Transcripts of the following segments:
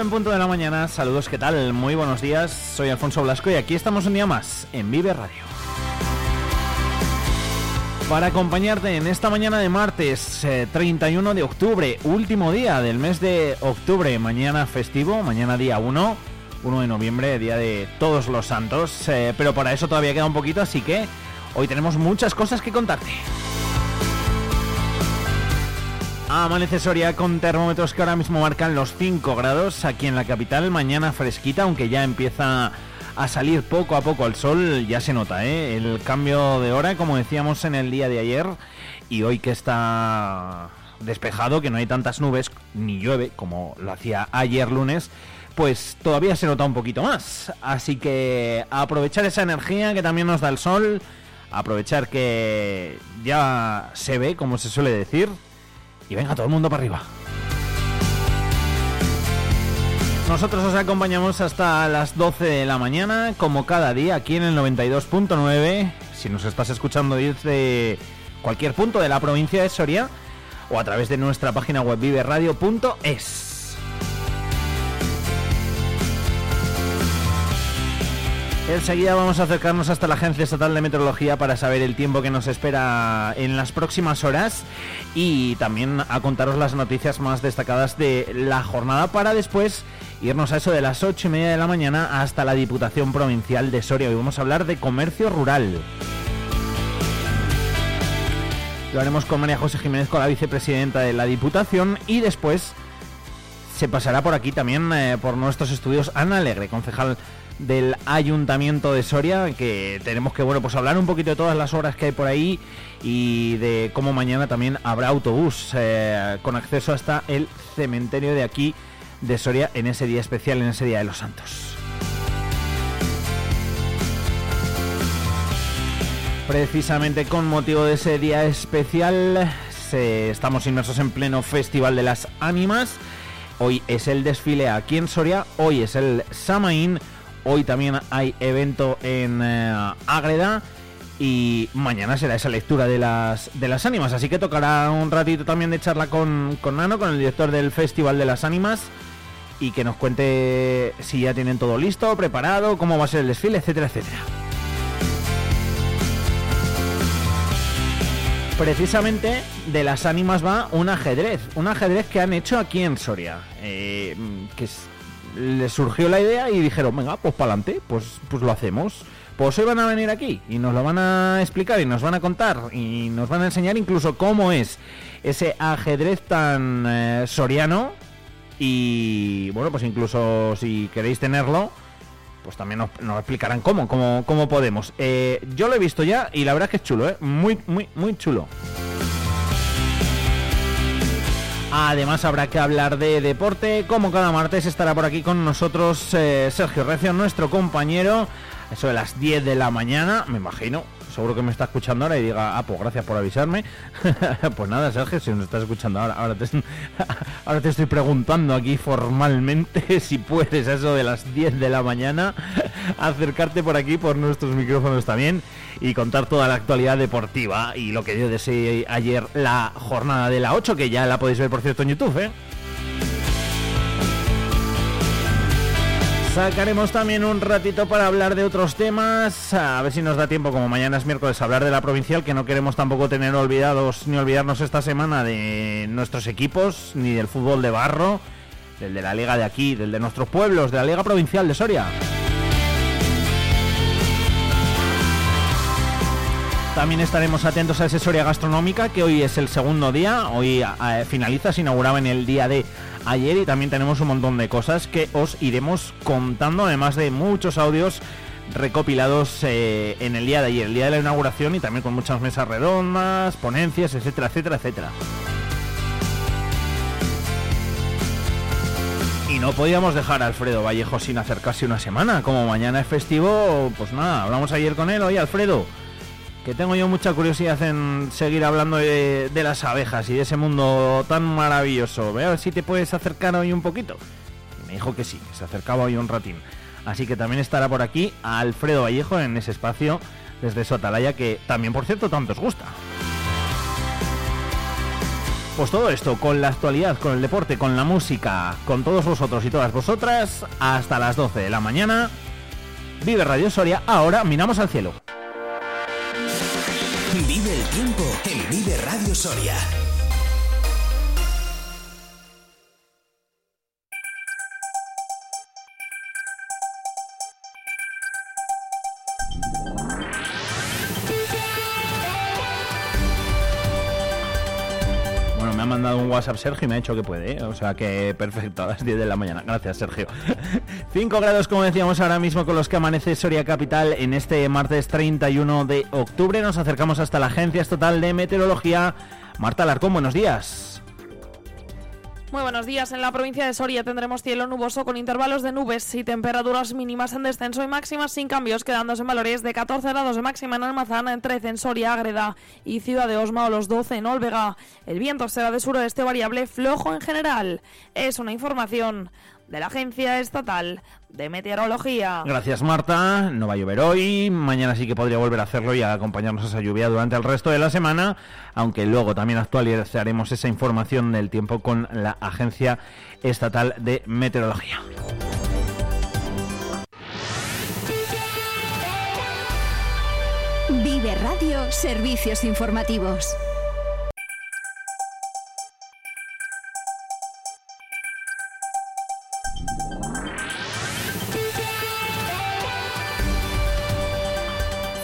En punto de la mañana, saludos, ¿qué tal? Muy buenos días, soy Alfonso Blasco y aquí estamos un día más en Vive Radio. Para acompañarte en esta mañana de martes 31 eh, de octubre, último día del mes de octubre, mañana festivo, mañana día 1, 1 de noviembre, día de todos los santos, eh, pero para eso todavía queda un poquito, así que hoy tenemos muchas cosas que contarte. Amanece Soria con termómetros que ahora mismo marcan los 5 grados aquí en la capital. Mañana fresquita, aunque ya empieza a salir poco a poco el sol, ya se nota ¿eh? el cambio de hora, como decíamos en el día de ayer, y hoy que está despejado, que no hay tantas nubes ni llueve como lo hacía ayer lunes, pues todavía se nota un poquito más. Así que aprovechar esa energía que también nos da el sol, aprovechar que ya se ve, como se suele decir, y venga todo el mundo para arriba. Nosotros os acompañamos hasta las 12 de la mañana, como cada día, aquí en el 92.9. Si nos estás escuchando desde cualquier punto de la provincia de Soria o a través de nuestra página web viveradio.es. Enseguida vamos a acercarnos hasta la Agencia Estatal de Meteorología para saber el tiempo que nos espera en las próximas horas y también a contaros las noticias más destacadas de la jornada para después irnos a eso de las ocho y media de la mañana hasta la Diputación Provincial de Soria. Hoy vamos a hablar de comercio rural. Lo haremos con María José Jiménez, con la vicepresidenta de la Diputación y después se pasará por aquí también eh, por nuestros estudios Ana Alegre, concejal del Ayuntamiento de Soria, que tenemos que bueno pues hablar un poquito de todas las horas que hay por ahí y de cómo mañana también habrá autobús eh, con acceso hasta el cementerio de aquí de Soria en ese día especial, en ese día de los Santos. Precisamente con motivo de ese día especial, estamos inmersos en pleno Festival de las Ánimas. Hoy es el desfile aquí en Soria, hoy es el Samaín Hoy también hay evento en eh, Ágreda y mañana será esa lectura de las, de las ánimas. Así que tocará un ratito también de charla con, con Nano, con el director del Festival de las Ánimas, y que nos cuente si ya tienen todo listo, preparado, cómo va a ser el desfile, etcétera, etcétera. Precisamente de las ánimas va un ajedrez, un ajedrez que han hecho aquí en Soria, eh, que es les surgió la idea y dijeron, venga, pues para adelante, pues, pues lo hacemos. Pues hoy van a venir aquí y nos lo van a explicar y nos van a contar y nos van a enseñar incluso cómo es ese ajedrez tan eh, soriano y bueno, pues incluso si queréis tenerlo, pues también nos, explicarán cómo, cómo, cómo podemos. Eh, yo lo he visto ya y la verdad es que es chulo, ¿eh? Muy, muy, muy chulo. Además habrá que hablar de deporte. Como cada martes estará por aquí con nosotros eh, Sergio Recio, nuestro compañero. Eso de las 10 de la mañana, me imagino seguro que me está escuchando ahora y diga, ah, pues gracias por avisarme. pues nada, Sergio, si nos estás escuchando ahora, ahora te, estoy preguntando aquí formalmente si puedes a eso de las 10 de la mañana acercarte por aquí, por nuestros micrófonos también y contar toda la actualidad deportiva y lo que yo deseé ayer la jornada de la 8, que ya la podéis ver por cierto en YouTube, ¿eh? Sacaremos también un ratito para hablar de otros temas, a ver si nos da tiempo, como mañana es miércoles, hablar de la provincial, que no queremos tampoco tener olvidados ni olvidarnos esta semana de nuestros equipos, ni del fútbol de barro, del de la liga de aquí, del de nuestros pueblos, de la liga provincial de Soria. También estaremos atentos a esa Soria gastronómica, que hoy es el segundo día, hoy eh, finaliza, se inauguraba en el día de ayer y también tenemos un montón de cosas que os iremos contando, además de muchos audios recopilados eh, en el día de ayer, el día de la inauguración y también con muchas mesas redondas, ponencias, etcétera, etcétera, etcétera. Y no podíamos dejar a Alfredo Vallejo sin acercarse una semana. Como mañana es festivo, pues nada, hablamos ayer con él. Oye, Alfredo, que tengo yo mucha curiosidad en seguir hablando de, las abejas y de ese mundo tan maravilloso. Ve a ver si te puedes acercar hoy un poquito. me dijo que sí, que se acercaba hoy un ratín. Así que también estará por aquí Alfredo Vallejo en ese espacio desde su atalaya que también, por cierto, tanto os gusta. Pues todo esto, con la actualidad, con el deporte, con la música, con todos vosotros y todas vosotras, hasta las 12 de la mañana. Vive Radio Soria, ahora miramos al cielo. Tiempo Vive Radio Soria. WhatsApp Sergio y me ha dicho que puede, ¿eh? o sea que perfecto, a las 10 de la mañana. Gracias, Sergio. 5 grados, como decíamos ahora mismo, con los que amanece Soria Capital en este martes 31 de octubre. Nos acercamos hasta la Agencia Estatal de Meteorología. Marta Larcón, buenos días. Muy buenos días. En la provincia de Soria tendremos cielo nuboso con intervalos de nubes y temperaturas mínimas en descenso y máximas sin cambios, quedándose en valores de 14 grados de máxima en Almazán, 13 en Soria, Agreda y Ciudad de Osma o los 12 en Olvega. El viento será de suroeste variable flojo en general. Es una información de la Agencia Estatal de Meteorología. Gracias Marta, no va a llover hoy, mañana sí que podría volver a hacerlo y a acompañarnos esa lluvia durante el resto de la semana, aunque luego también actualizaremos esa información del tiempo con la Agencia Estatal de Meteorología. Vive Radio Servicios Informativos.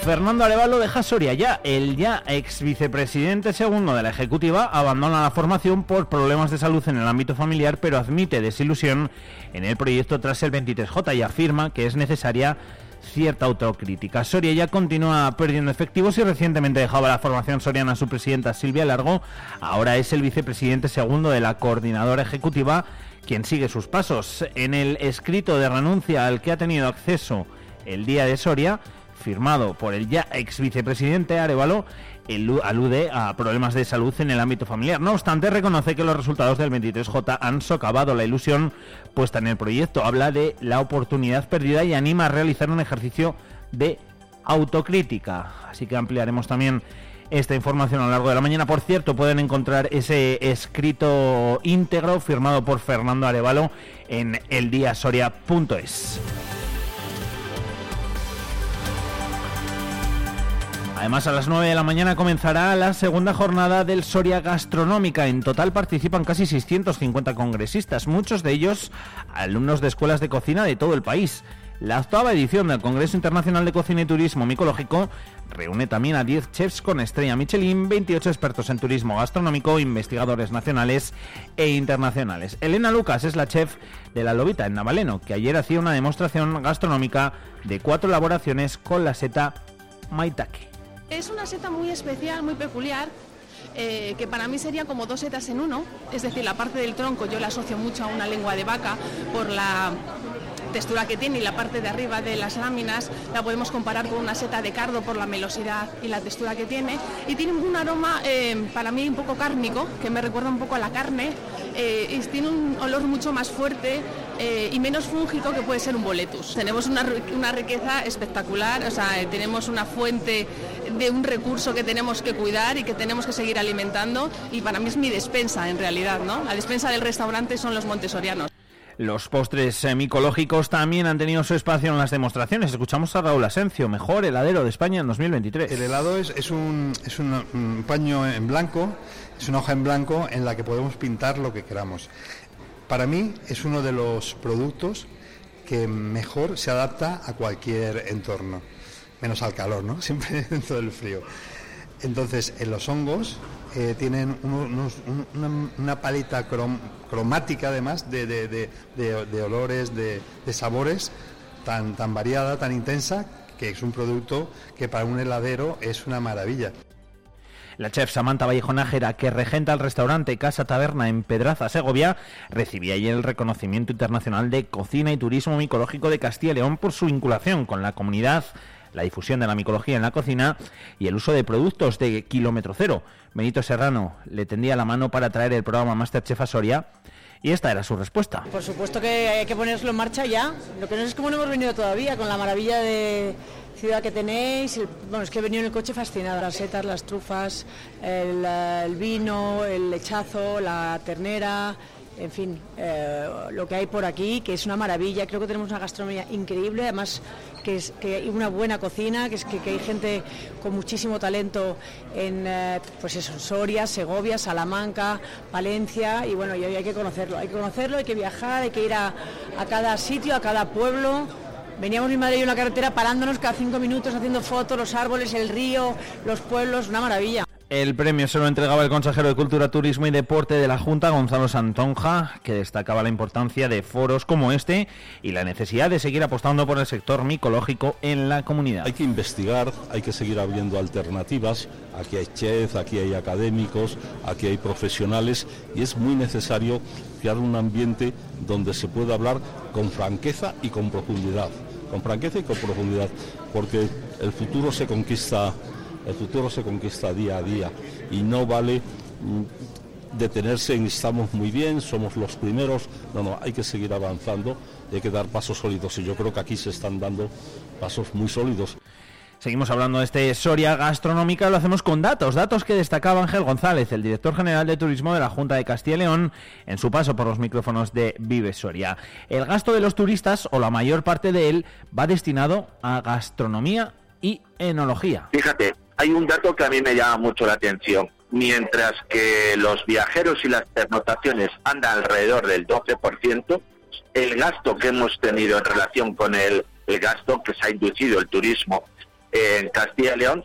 Fernando Arevalo deja Soria ya. El ya ex vicepresidente segundo de la Ejecutiva abandona la formación por problemas de salud en el ámbito familiar, pero admite desilusión en el proyecto tras el 23J y afirma que es necesaria cierta autocrítica. Soria ya continúa perdiendo efectivos y recientemente dejaba la formación soriana a su presidenta Silvia Largo. Ahora es el vicepresidente segundo de la coordinadora ejecutiva quien sigue sus pasos. En el escrito de renuncia al que ha tenido acceso el día de Soria, firmado por el ya ex vicepresidente Arevalo, alude a problemas de salud en el ámbito familiar. No obstante, reconoce que los resultados del 23J han socavado la ilusión puesta en el proyecto. Habla de la oportunidad perdida y anima a realizar un ejercicio de autocrítica. Así que ampliaremos también esta información a lo largo de la mañana. Por cierto, pueden encontrar ese escrito íntegro firmado por Fernando Arevalo en eldiasoria.es. Además, a las 9 de la mañana comenzará la segunda jornada del Soria Gastronómica. En total participan casi 650 congresistas, muchos de ellos alumnos de escuelas de cocina de todo el país. La octava edición del Congreso Internacional de Cocina y Turismo Micológico reúne también a 10 chefs con estrella Michelin, 28 expertos en turismo gastronómico, investigadores nacionales e internacionales. Elena Lucas es la chef de La Lobita en Navaleno, que ayer hacía una demostración gastronómica de cuatro elaboraciones con la seta maitake. Es una seta muy especial, muy peculiar, eh, que para mí sería como dos setas en uno, es decir, la parte del tronco yo la asocio mucho a una lengua de vaca por la textura que tiene y la parte de arriba de las láminas la podemos comparar con una seta de cardo por la melosidad y la textura que tiene. Y tiene un aroma eh, para mí un poco cárnico que me recuerda un poco a la carne eh, y tiene un olor mucho más fuerte eh, y menos fúngico que puede ser un boletus. Tenemos una, una riqueza espectacular, o sea, tenemos una fuente de un recurso que tenemos que cuidar y que tenemos que seguir alimentando y para mí es mi despensa en realidad, ¿no? La despensa del restaurante son los montesorianos. Los postres micológicos también han tenido su espacio en las demostraciones. Escuchamos a Raúl Asencio, mejor heladero de España en 2023. El helado es, es, un, es un, paño en blanco, es una hoja en blanco en la que podemos pintar lo que queramos. Para mí es uno de los productos que mejor se adapta a cualquier entorno, menos al calor, ¿no? Siempre dentro del frío. Entonces, en los hongos eh, tienen una, paleta cromática, además, de, olores, de, sabores tan, tan variada, tan intensa, que es un producto que para un heladero es una maravilla. La chef Samantha Vallejo Nájera, que regenta el restaurante Casa Taberna en Pedraza, Segovia, recibía ayer el reconocimiento internacional de cocina y turismo micológico de Castilla y León por su vinculación con la comunidad la difusión de la micología en la cocina y el uso de productos de kilómetro cero. Benito Serrano le tendía la mano para traer el programa Masterchef a Soria y esta era su respuesta. Por supuesto que hay que ponerlo en marcha ya. Lo que no es cómo no hemos venido todavía, con la maravilla de ciudad que tenéis. bueno, es que he venido en el coche fascinada. Las setas, las trufas, el, el vino, el lechazo, la ternera, en fin, eh, lo que hay por aquí, que es una maravilla. Creo que tenemos una gastronomía increíble, además que, es, que hay una buena cocina, que, es, que, hay gente con muchísimo talento en eh, pues eso, Soria, Segovia, Salamanca, Valencia, y bueno, y hay que conocerlo, hay que conocerlo, hay que viajar, hay que ir a cada sitio, a cada pueblo. Veníamos mi madre y yo en la carretera parándonos cada cinco minutos haciendo fotos, los árboles, el río, los pueblos, una maravilla. El premio se lo entregaba el consejero de Cultura, Turismo y Deporte de la Junta, Gonzalo Santonja, que destacaba la importancia de foros como este y la necesidad de seguir apostando por el sector micológico en la comunidad. Hay que investigar, hay que seguir abriendo alternativas. Aquí hay chefs, aquí hay académicos, aquí hay profesionales y es muy necesario crear un ambiente donde se pueda hablar con franqueza y con profundidad. Con franqueza y con profundidad, porque el futuro se conquista el futuro se conquista día a día y no vale mm, detenerse en estamos muy bien, somos los primeros. No, no, hay que seguir avanzando, hay que dar pasos sólidos y yo creo que aquí se están dando pasos muy sólidos. Seguimos hablando de este Soria Gastronómica, lo hacemos con datos, datos que destacaba Ángel González, el director general de turismo de la Junta de Castilla y León, en su paso por los micrófonos de Vive Soria. El gasto de los turistas, o la mayor parte de él, va destinado a gastronomía y enología. Fíjate, hay un dato que a mí me llama mucho la atención. Mientras que los viajeros y las pernotaciones andan alrededor del 12%, el gasto que hemos tenido en relación con el, gasto que se ha inducido el turismo en Castilla y León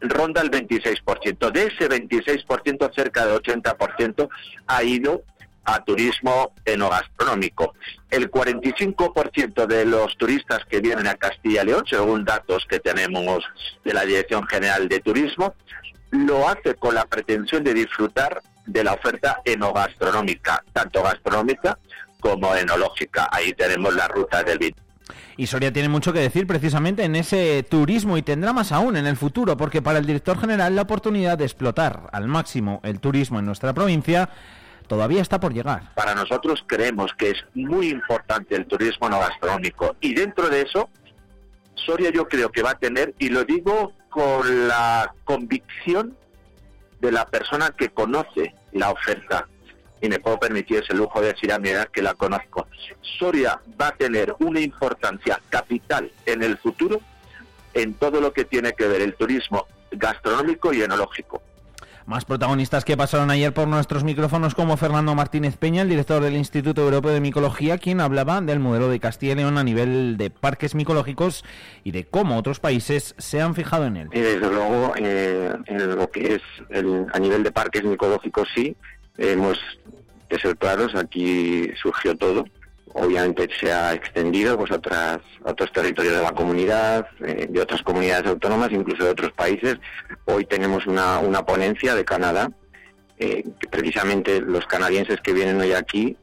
ronda el 26%. De ese 26%, cerca del 80% ha ido a turismo enogastronómico. El 45% de los turistas que vienen a Castilla y León, según datos que tenemos de la Dirección General de Turismo, lo hace con la pretensión de disfrutar de la oferta enogastronómica, tanto gastronómica como enológica. Ahí tenemos la ruta del vino. Y Soria tiene mucho que decir precisamente en ese turismo y tendrá más aún en el futuro, porque para el director general la oportunidad de explotar al máximo el turismo en nuestra provincia todavía está por llegar. Para nosotros creemos que es muy importante el turismo no gastronómico y dentro de eso, Soria yo creo que va a tener, y lo digo con la convicción de la persona que conoce la oferta, y me puedo permitir ese lujo de decir a mi edad que la conozco, Soria va a tener una importancia capital en el futuro en todo lo que tiene que ver el turismo gastronómico y enológico. Más protagonistas que pasaron ayer por nuestros micrófonos como Fernando Martínez Peña, el director del Instituto Europeo de Micología, quien hablaba del modelo de Castilla y León a nivel de parques micológicos y de cómo otros países se han fijado en él. desde luego, eh, en lo que es a nivel de parques micológicos sí, hemos de ser claros, aquí surgió todo obviamente se ha extendido pues, a, otras, otros territorios de la comunidad, eh, de otras comunidades autónomas, incluso de otros países. Hoy tenemos una, ponencia de Canadá, eh, que precisamente los canadienses que vienen hoy aquí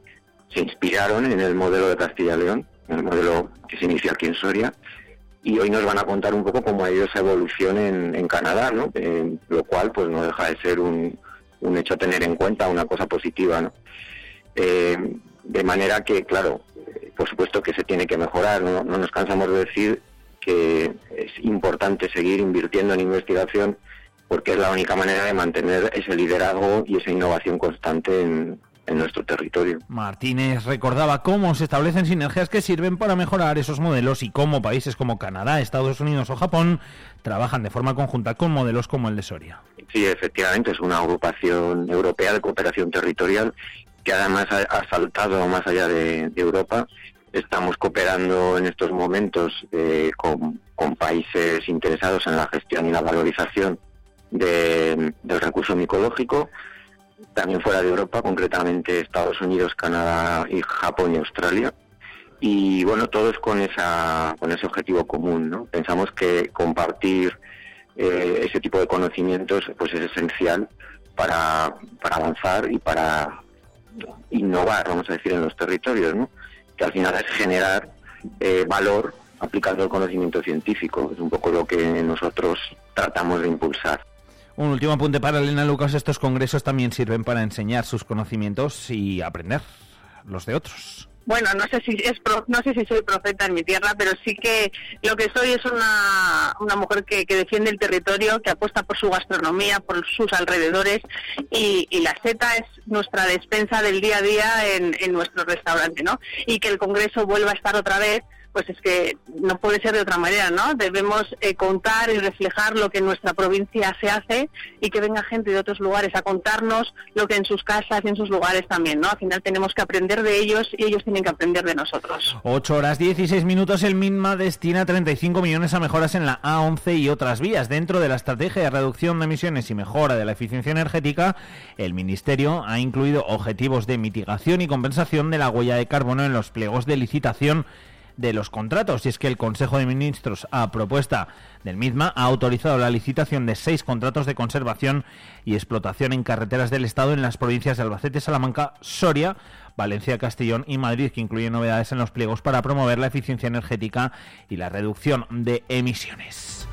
se inspiraron en el modelo de Castilla y León, en el modelo que se inicia aquí en Soria, y hoy nos van a contar un poco cómo ha ido esa evolución en, Canadá, ¿no? lo cual pues no deja de ser un, un hecho a tener en cuenta, una cosa positiva. Eh, de manera que, claro, por supuesto que se tiene que mejorar. ¿no? nos cansamos de decir que es importante seguir invirtiendo en investigación porque es la única manera de mantener ese liderazgo y esa innovación constante en, en nuestro territorio. Martínez recordaba cómo se establecen sinergias que sirven para mejorar esos modelos y cómo países como Canadá, Estados Unidos o Japón trabajan de forma conjunta con modelos como el de Soria. Sí, efectivamente, es una agrupación europea de cooperación territorial que además ha, saltado más allá de, Europa. Estamos cooperando en estos momentos eh, con, países interesados en la gestión y la valorización del recurso micológico, también fuera de Europa, concretamente Estados Unidos, Canadá y Japón y Australia. Y bueno, todos con, esa, con ese objetivo común. ¿no? Pensamos que compartir eh, ese tipo de conocimientos pues es esencial para, para avanzar y para innovar, vamos a decir, en los territorios, ¿no? que al final es generar eh, valor aplicando el conocimiento científico. Es un poco lo que nosotros tratamos de impulsar. Un último apunte para Elena Lucas. Estos congresos también sirven para enseñar sus conocimientos y aprender los de otros. Bueno, no sé si es no sé si soy profeta en mi tierra, pero sí que lo que soy es una, una mujer que, que defiende el territorio, que apuesta por su gastronomía, por sus alrededores y, y la seta es nuestra despensa del día a día en, en nuestro restaurante, ¿no? Y que el Congreso vuelva a estar otra vez pues es que no puede ser de otra manera, ¿no? Debemos eh, contar y reflejar lo que en nuestra provincia se hace y que venga gente de otros lugares a contarnos lo que en sus casas y en sus lugares también, ¿no? Al final tenemos que aprender de ellos y ellos tienen que aprender de nosotros. 8 horas 16 minutos, el MINMA destina 35 millones a mejoras en la A11 y otras vías. Dentro de la estrategia de reducción de emisiones y mejora de la eficiencia energética, el Ministerio ha incluido objetivos de mitigación y compensación de la huella de carbono en los pliegos de licitación de los contratos. Y es que el Consejo de Ministros, a propuesta del MIDMA, ha autorizado la licitación de seis contratos de conservación y explotación en carreteras del Estado en las provincias de Albacete, Salamanca, Soria, Valencia, Castellón y Madrid, que incluyen novedades en los pliegos para promover la eficiencia energética y la reducción de emisiones.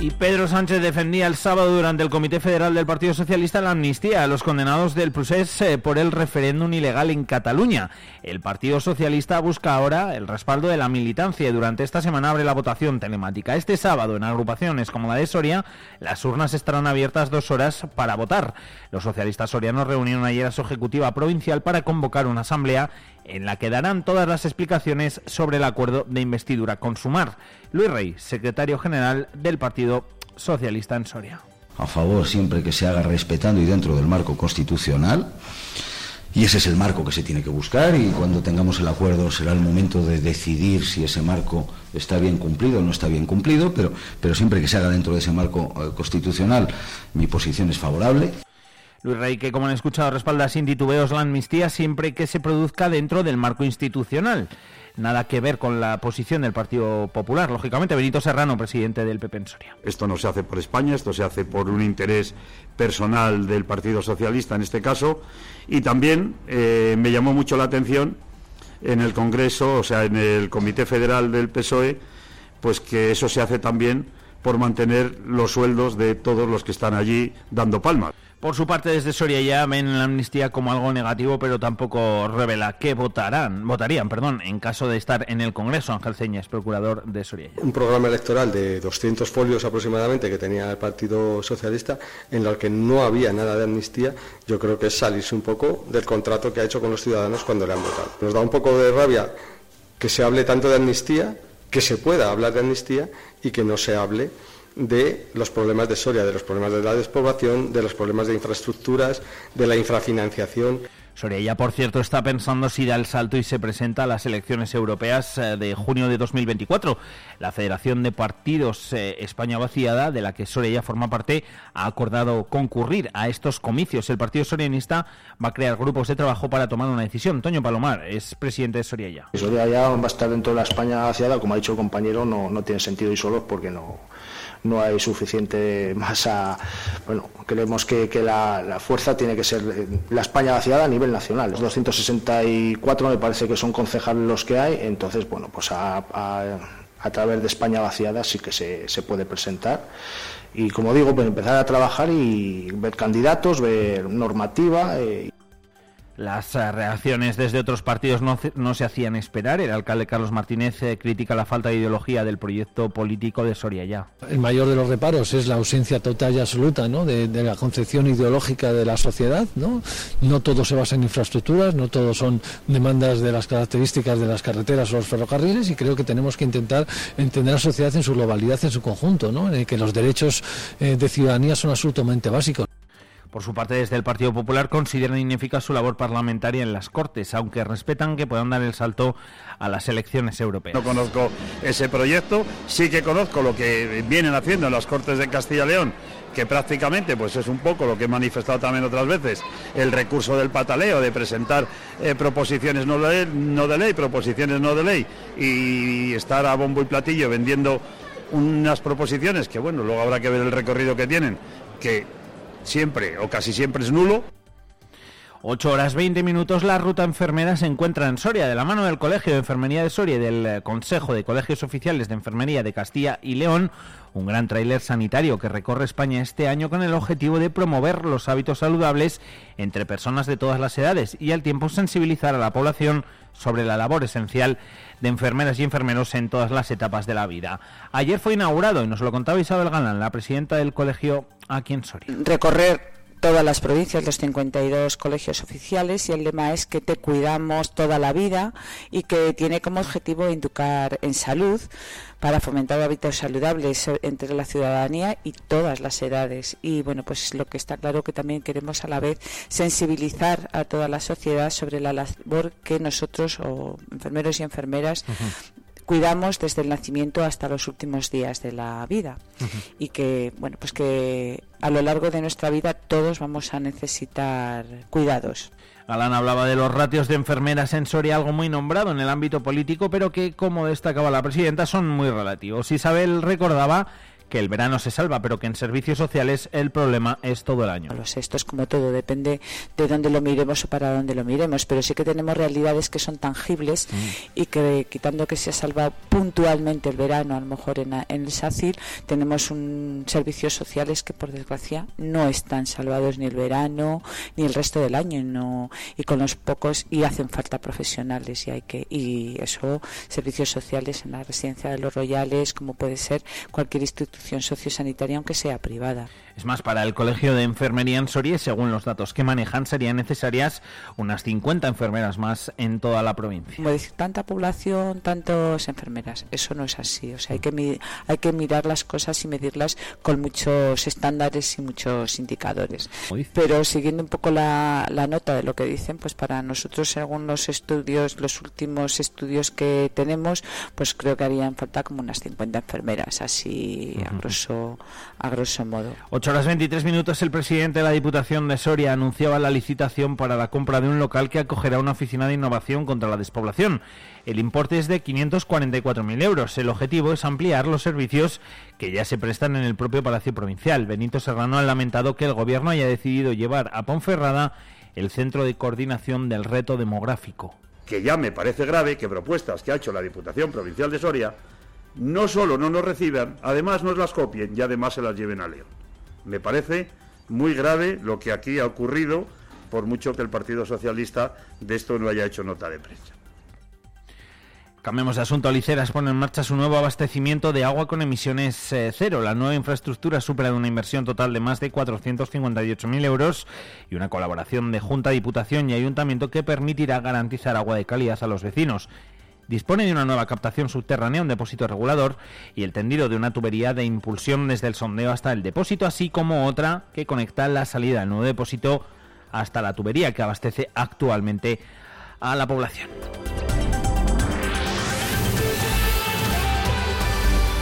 Y Pedro Sánchez defendía el sábado durante el Comité Federal del Partido Socialista la amnistía a los condenados del procés eh, por el referéndum ilegal en Cataluña. El Partido Socialista busca ahora el respaldo de la militancia y durante esta semana abre la votación telemática. Este sábado, en agrupaciones como la de Soria, las urnas estarán abiertas dos horas para votar. Los socialistas sorianos reunieron ayer a su ejecutiva provincial para convocar una asamblea en la que darán todas las explicaciones sobre el acuerdo de investidura con Sumar. Luis Rey, secretario general del Partido Socialista en Soria. A favor siempre que se haga respetando y dentro del marco constitucional. Y ese es el marco que se tiene que buscar y cuando tengamos el acuerdo será el momento de decidir si ese marco está bien cumplido o no está bien cumplido, pero, pero siempre que se haga dentro de ese marco eh, constitucional mi posición es favorable. Luis Rey, que como han escuchado respalda sin titubeos la amnistía siempre que se produzca dentro del marco institucional. Nada que ver con la posición del Partido Popular. Lógicamente, Benito Serrano, presidente del PP en. Esto no se hace por España, esto se hace por un interés personal del Partido Socialista en este caso. Y también eh, me llamó mucho la atención en el Congreso, o sea, en el Comité Federal del PSOE, pues que eso se hace también por mantener los sueldos de todos los que están allí dando palmas. Por su parte, desde Soria ya ven la amnistía como algo negativo, pero tampoco revela qué votarán, votarían, perdón, en caso de estar en el Congreso. Ángel Ceñas, procurador de Soria. Un programa electoral de 200 folios aproximadamente que tenía el Partido Socialista, en el que no había nada de amnistía, yo creo que es salirse un poco del contrato que ha hecho con los ciudadanos cuando le han votado. Nos da un poco de rabia que se hable tanto de amnistía, que se pueda hablar de amnistía y que no se hable de los problemas de Soria, de los problemas de la despoblación, de los problemas de infraestructuras, de la infrafinanciación. Soria ya, por cierto, está pensando si da el salto y se presenta a las elecciones europeas eh, de junio de 2024. La Federación de Partidos eh, España Vaciada, de la que Soria ya forma parte, ha acordado concurrir a estos comicios. El Partido Sorianista va a crear grupos de trabajo para tomar una decisión. Toño Palomar es presidente de Soria ya. Soria ya va a estar dentro de la España vaciada, como ha dicho el compañero, no, no tiene sentido y solo porque no no hay suficiente masa. Bueno, creemos que, la, fuerza tiene que ser la España vaciada a nivel nacional. Los 264 me parece que son concejales los que hay, entonces, bueno, pues a, través de España vaciada sí que se, se puede presentar. Y como digo, pues empezar a trabajar y ver candidatos, ver normativa. Eh, las eh, reacciones desde otros partidos no, se hacían esperar. El alcalde Carlos Martínez eh, critica la falta de ideología del proyecto político de Soria ya. El mayor de los reparos es la ausencia total y absoluta de, la concepción ideológica de la sociedad. ¿no? no todo se basa en infraestructuras, no todo son demandas de las características de las carreteras o los ferrocarriles y creo que tenemos que intentar entender a la sociedad en su globalidad, en su conjunto, ¿no? en el que los derechos eh, de ciudadanía son absolutamente básicos. Por su parte, desde el Partido Popular consideran ineficaz su labor parlamentaria en las Cortes, aunque respetan que puedan dar el salto a las elecciones europeas. No conozco ese proyecto, sí que conozco lo que vienen haciendo en las Cortes de Castilla y León que prácticamente pues es un poco lo que he manifestado también otras veces, el recurso del pataleo de presentar eh, proposiciones no de, no de ley, proposiciones no de ley y estar a bombo y platillo vendiendo unas proposiciones que bueno, luego habrá que ver el recorrido que tienen, que siempre o casi siempre es nulo. 8 horas 20 minutos, la ruta enfermera se encuentra en Soria, de la mano del Colegio de Enfermería de Soria y del eh, Consejo de Colegios Oficiales de Enfermería de Castilla y León, un gran tráiler sanitario que recorre España este año con el objetivo de promover los hábitos saludables entre personas de todas las edades y al tiempo sensibilizar a la población sobre la labor esencial de enfermeras y enfermeros en todas las etapas de la vida. Ayer fue inaugurado y nos lo contaba Isabel Galán, la presidenta del colegio aquí en Soria. Recorrer todas las provincias, los 52 colegios oficiales y el lema es que te cuidamos toda la vida y que tiene como objetivo educar en salud para fomentar hábitos saludables entre la ciudadanía y todas las edades. Y bueno, pues lo que está claro que también queremos a la vez sensibilizar a toda la sociedad sobre la labor que nosotros, o enfermeros y enfermeras, cuidamos desde el nacimiento hasta los últimos días de la vida y que bueno pues que a lo largo de nuestra vida todos vamos a necesitar cuidados. Galán hablaba de los ratios de enfermeras en Soria, algo muy nombrado en el ámbito político, pero que, como destacaba la presidenta, son muy relativos. Isabel recordaba que el verano se salva, pero que en servicios sociales el problema es todo el año. esto es como todo, depende de dónde lo miremos o para dónde lo miremos, pero sí que tenemos realidades que son tangibles mm. y que quitando que se ha salvado puntualmente el verano, a lo mejor en, el SACIL, tenemos un servicios sociales que por desgracia no están salvados ni el verano ni el resto del año, no y con los pocos y hacen falta profesionales y hay que y eso servicios sociales en la residencia de los Royales, como puede ser cualquier institución sociosanitaria, aunque sea privada. Es más, para el Colegio de Enfermería en Soria, según los datos que manejan, serían necesarias unas 50 enfermeras más en toda la provincia. Como decir, tanta población, tantas enfermeras. Eso no es así. O sea, hay que, hay que mirar las cosas y medirlas con muchos estándares y muchos indicadores. Pero siguiendo un poco la, la nota de lo que dicen, pues para nosotros, según los estudios, los últimos estudios que tenemos, pues creo que harían falta como unas 50 enfermeras, así a, grosso, a grosso modo. 8 horas 23 minutos, el presidente de la Diputación de Soria anunciaba la licitación para la compra de un local que acogerá una oficina de innovación contra la despoblación. El importe es de 544.000 euros. El objetivo es ampliar los servicios que ya se prestan en el propio Palacio Provincial. Benito Serrano ha lamentado que el Gobierno haya decidido llevar a Ponferrada el centro de coordinación del reto demográfico. Que ya me parece grave que propuestas que ha hecho la Diputación Provincial de Soria no solo no nos reciban, además nos las copien y además se las lleven a León. Me parece muy grave lo que aquí ha ocurrido, por mucho que el Partido Socialista de esto no haya hecho nota de prensa. Cambiemos de asunto. Liceras pone en marcha su nuevo abastecimiento de agua con emisiones eh, cero. La nueva infraestructura supera una inversión total de más de 458.000 euros y una colaboración de Junta, Diputación y Ayuntamiento que permitirá garantizar agua de calidad a los vecinos dispone de una nueva captación subterránea, un depósito regulador y el tendido de una tubería de impulsión desde el sondeo hasta el depósito, así como otra que conecta la salida del nuevo depósito hasta la tubería que abastece actualmente a la población.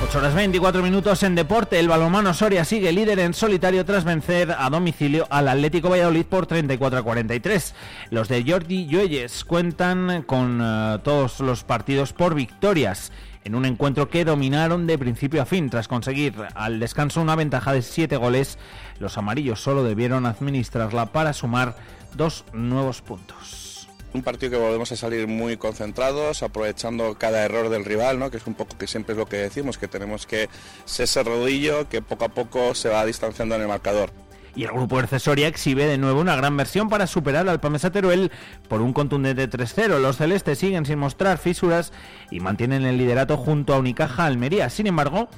8 horas 24 minutos en deporte. El balonmano Soria sigue líder en solitario tras vencer a domicilio al Atlético Valladolid por 34 a 43. Los de Jordi Lluelles cuentan con eh, todos los partidos por victorias en un encuentro que dominaron de principio a fin. Tras conseguir al descanso una ventaja de 7 goles, los amarillos solo debieron administrarla para sumar dos nuevos puntos un partido que volvemos a salir muy concentrados, aprovechando cada error del rival, ¿no? que es un poco que siempre es lo que decimos, que tenemos que ser ese rodillo que poco a poco se va distanciando en el marcador. Y el grupo Ercesoria exhibe de nuevo una gran versión para superar al Pamesa Teruel por un contundente 3-0. Los celestes siguen sin mostrar fisuras y mantienen el liderato junto a Unicaja Almería. Sin embargo,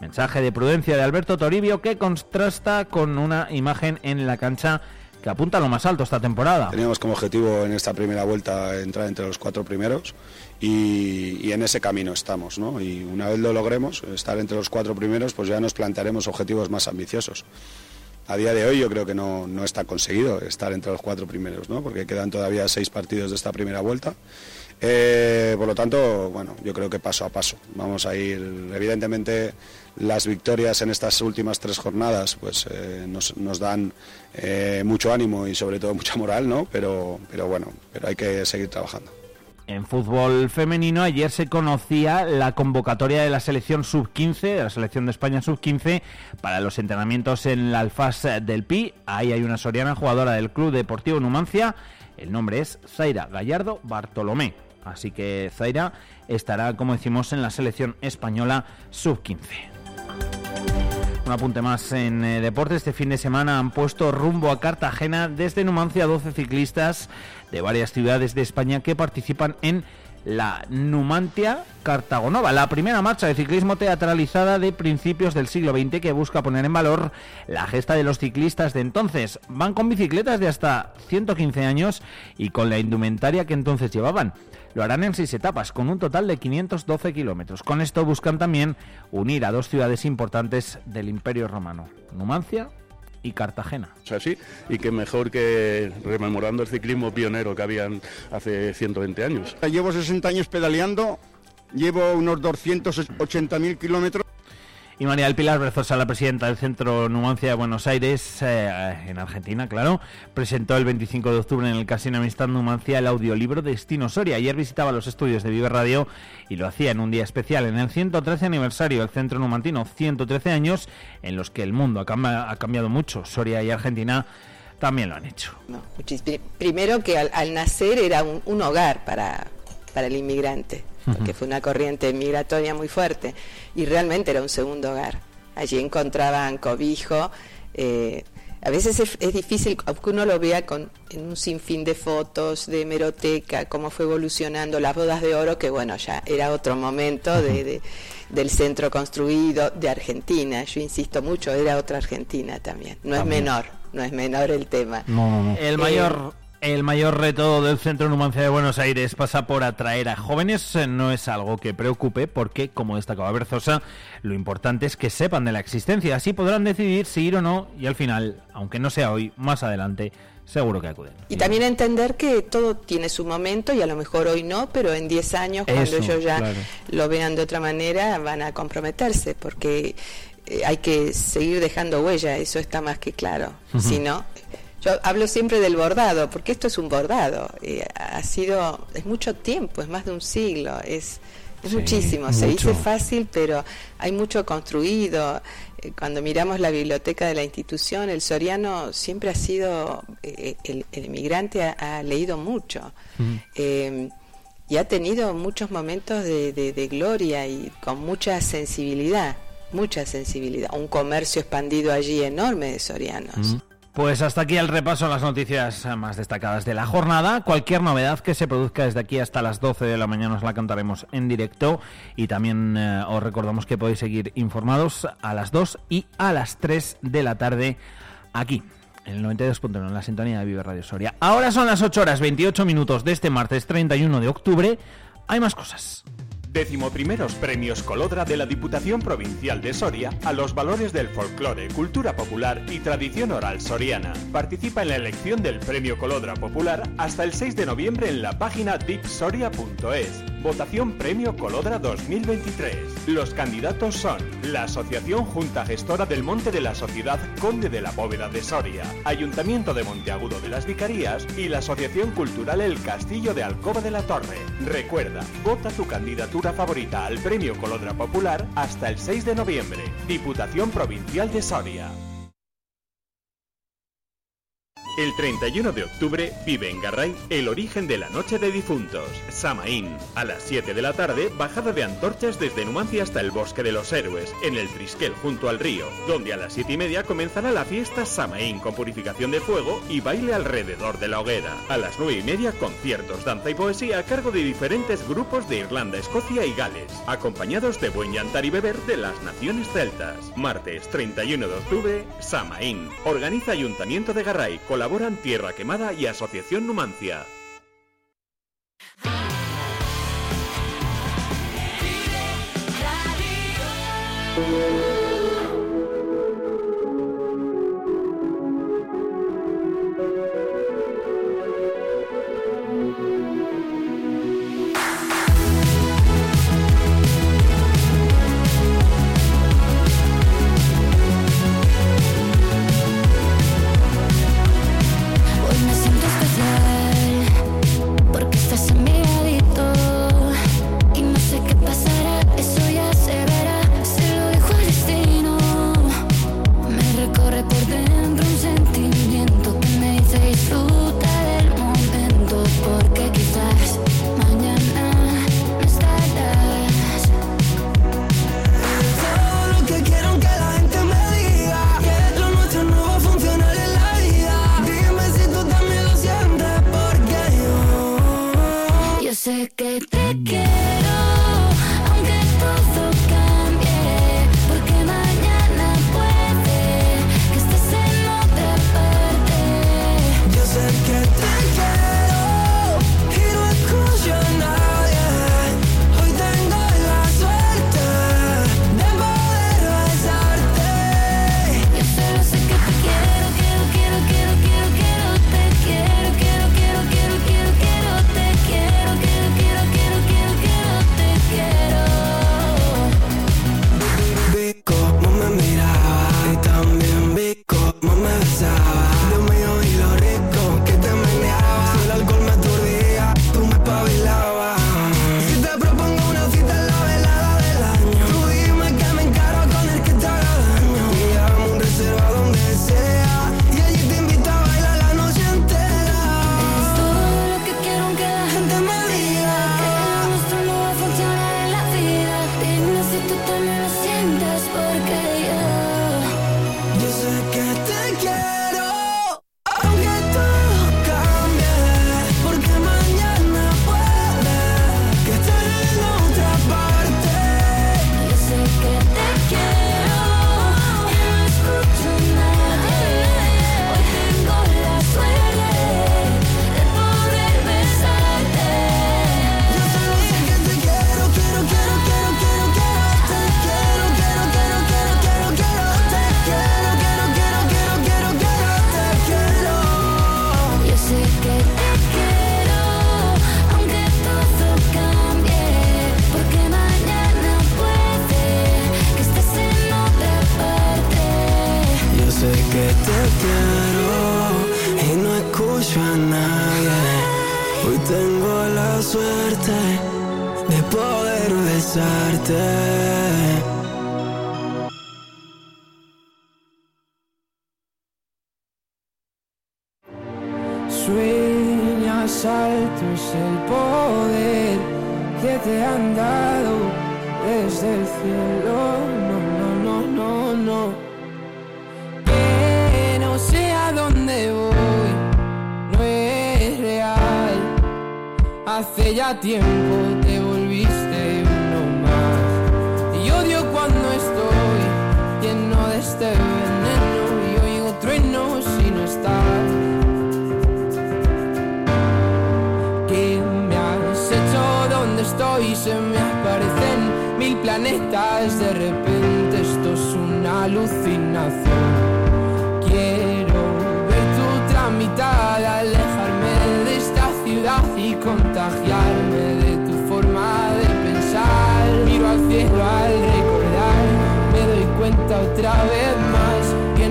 mensaje de prudencia de Alberto Toribio que contrasta con una imagen en la cancha que apunta a lo más alto esta temporada. Teníamos como objetivo en esta primera vuelta entrar entre los cuatro primeros y, en ese camino estamos. ¿no? Y una vez lo logremos, estar entre los cuatro primeros, pues ya nos plantearemos objetivos más ambiciosos. a día de hoy yo creo que no, no está conseguido estar entre los cuatro primeros, ¿no? porque quedan todavía seis partidos de esta primera vuelta. Eh, por lo tanto, bueno, yo creo que paso a paso. Vamos a ir, evidentemente, las victorias en estas últimas tres jornadas pues eh, nos, dan eh, mucho ánimo y sobre todo mucha moral, ¿no? Pero, pero bueno, pero hay que seguir trabajando. En fútbol femenino ayer se conocía la convocatoria de la selección sub-15, de la selección de España sub-15, para los entrenamientos en la Alfaz del Pi. Ahí hay una soriana jugadora del Club Deportivo Numancia. El nombre es Zaira Gallardo Bartolomé. Así que Zaira estará, como decimos, en la selección española sub-15. Un apunte más en eh, deporte. Este fin de semana han puesto rumbo a Cartagena desde Numancia 12 ciclistas de varias ciudades de España que participan en la Numantia Cartagonova, la primera marcha de ciclismo teatralizada de principios del siglo XX que busca poner en valor la gesta de los ciclistas de entonces. Van con bicicletas de hasta 115 años y con la indumentaria que entonces llevaban. Lo harán en seis etapas, con un total de 512 kilómetros. Con esto buscan también unir a dos ciudades importantes del Imperio Romano, Numancia y Cartagena. O sea, sí, y que mejor que rememorando el ciclismo pionero que habían hace 120 años. Llevo 60 años pedaleando, llevo unos 280.000 kilómetros y María del Pilar Brezosa, la presidenta del Centro Numancia de Buenos Aires, eh, en Argentina, claro, presentó el 25 de octubre en el Casino Amistad Numancia el audiolibro Destino Soria. Ayer visitaba los estudios de Vive Radio y lo hacía en un día especial, en el 113 aniversario del Centro Numantino, 113 años en los que el mundo ha, cambiado mucho. Soria y Argentina también lo han hecho. primero que al, nacer era un, hogar para, para el inmigrante que fue una corriente migratoria muy fuerte y realmente era un segundo hogar. Allí encontraban cobijo. Eh, a veces es, difícil que uno lo vea con, en un sinfín de fotos, de hemeroteca, cómo fue evolucionando las bodas de oro, que bueno, ya era otro momento de, del centro construido de Argentina. Yo insisto mucho, era otra Argentina también. No es menor, no es menor el tema. El mayor eh, el mayor reto del Centro Numancia de Buenos Aires pasa por atraer a jóvenes. No es algo que preocupe porque, como destacaba Berzosa, lo importante es que sepan de la existencia. Así podrán decidir si ir o no y al final, aunque no sea hoy, más adelante, seguro que acuden. Y también entender que todo tiene su momento y a lo mejor hoy no, pero en 10 años, cuando ellos ya lo vean de otra manera, van a comprometerse porque eh, hay que seguir dejando huella, eso está más que claro. Si no, yo hablo siempre del bordado, porque esto es un bordado. ha sido, es mucho tiempo, es más de un siglo, es, muchísimo. Se dice fácil, pero hay mucho construido. Eh, cuando miramos la biblioteca de la institución, el soriano siempre ha sido, eh, el, inmigrante ha, leído mucho. Eh, y ha tenido muchos momentos de, gloria y con mucha sensibilidad, mucha sensibilidad. Un comercio expandido allí enorme de sorianos. Pues hasta aquí el repaso a las noticias más destacadas de la jornada. Cualquier novedad que se produzca desde aquí hasta las 12 de la mañana os la contaremos en directo y también eh, os recordamos que podéis seguir informados a las 2 y a las 3 de la tarde aquí en el 92.1 en la sintonía de Vive Radio Soria. Ahora son las 8 horas 28 minutos de este martes 31 de octubre. Hay más cosas. Décimo primeros premios Colodra de la Diputación Provincial de Soria a los valores del folclore, cultura popular y tradición oral soriana. Participa en la elección del Premio Colodra Popular hasta el 6 de noviembre en la página dipsoria.es. Votación Premio Colodra 2023. Los candidatos son la Asociación Junta Gestora del Monte de la Sociedad Conde de la Bóveda de Soria, Ayuntamiento de Monteagudo de las Vicarías y la Asociación Cultural El Castillo de Alcoba de la Torre. Recuerda, vota tu candidatura favorita al Premio Colodra Popular hasta el 6 de noviembre. Diputación Provincial de Soria. El 31 de octubre vive en Garray el origen de la Noche de Difuntos, Samaín. A las 7 de la tarde, bajada de antorchas desde Numancia hasta el Bosque de los Héroes, en el Trisquel junto al río, donde a las 7 y media comenzará la fiesta Samaín con purificación de fuego y baile alrededor de la hoguera. A las 9 y media, conciertos, danza y poesía a cargo de diferentes grupos de Irlanda, Escocia y Gales, acompañados de buen llantar y beber de las naciones celtas. Martes 31 de octubre, Samaín. Organiza Ayuntamiento de Garray, Colaboran Tierra Quemada y Asociación Numancia.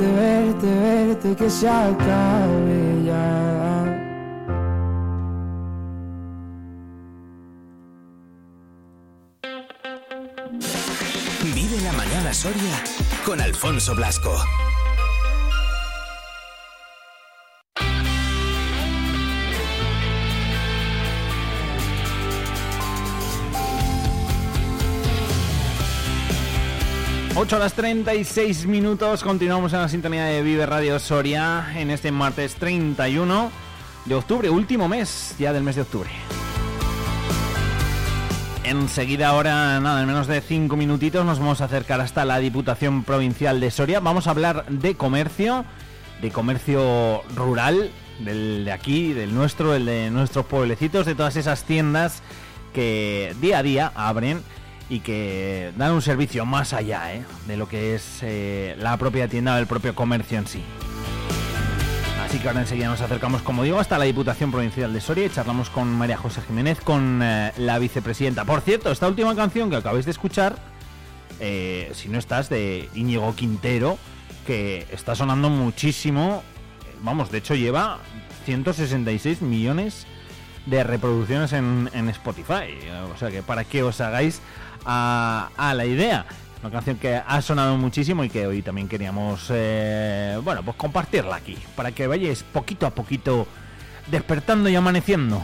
verte, verte, verte, que se acabe ya. Vive la mañana Soria con Alfonso Blasco. Ocho horas 36 minutos, continuamos en la sintonía de Vive Radio Soria en este martes 31 de octubre, último mes ya del mes de octubre. Enseguida ahora, nada, en menos de cinco minutitos nos vamos a acercar hasta la Diputación Provincial de Soria. Vamos a hablar de comercio, de comercio rural, del de aquí, del nuestro, el de nuestros pueblecitos, de todas esas tiendas que día a día abren y que dan un servicio más allá ¿eh? de lo que es eh, la propia tienda o el propio comercio en sí. Así que ahora enseguida nos acercamos, como digo, hasta la Diputación Provincial de Soria y charlamos con María José Jiménez, con eh, la vicepresidenta. Por cierto, esta última canción que acabáis de escuchar, eh, si no estás, de Íñigo Quintero, que está sonando muchísimo, vamos, de hecho lleva 166 millones de reproducciones en, en Spotify. O sea que para que os hagáis a, a la idea. Una canción que ha sonado muchísimo y que hoy también queríamos, eh, bueno, pues compartirla aquí, para que vayáis poquito a poquito despertando y amaneciendo.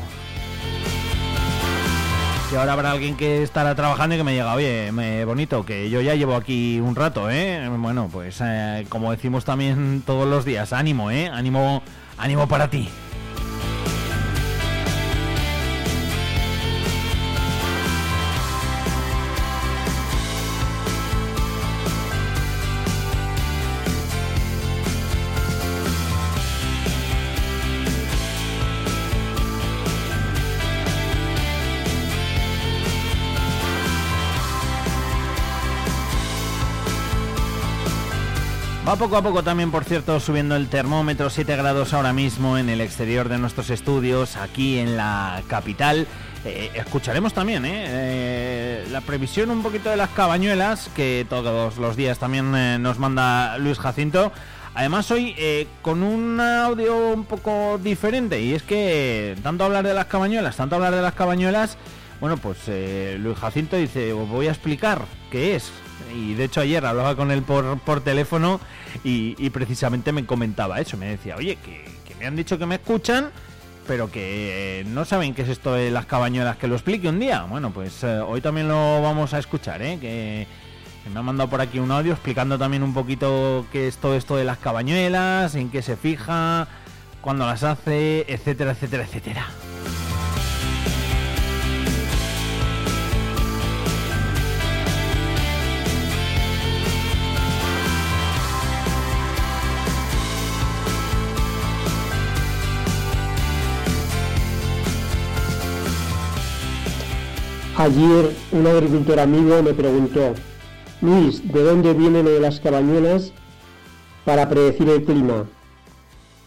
Que ahora habrá alguien que estará trabajando y que me diga, oye, me, bonito, que yo ya llevo aquí un rato, ¿eh? Bueno, pues eh, como decimos también todos los días, ánimo, ¿eh? Ánimo ánimo para ti. Poco a poco también, por cierto, subiendo el termómetro, 7 grados ahora mismo en el exterior de nuestros estudios, aquí en la capital. Eh, escucharemos también ¿eh? ¿eh? la previsión un poquito de las cabañuelas, que todos los días también nos manda Luis Jacinto. Además hoy con un audio un poco diferente, y es que tanto hablar de las cabañuelas, tanto hablar de las cabañuelas, bueno, pues Luis Jacinto dice, os voy a explicar qué es, y de hecho ayer hablaba con él por, por teléfono y, precisamente me comentaba eso, me decía, oye, que, me han dicho que me escuchan, pero que no saben qué es esto de las cabañuelas, que lo explique un día. Bueno, pues eh, hoy también lo vamos a escuchar, ¿eh? que, me ha mandado por aquí un audio explicando también un poquito qué es todo esto de las cabañuelas, en qué se fija, cuándo las hace, etcétera, etcétera, etcétera. Ayer un agricultor amigo me preguntó, Luis, ¿de dónde viene lo de las cabañuelas para predecir el clima?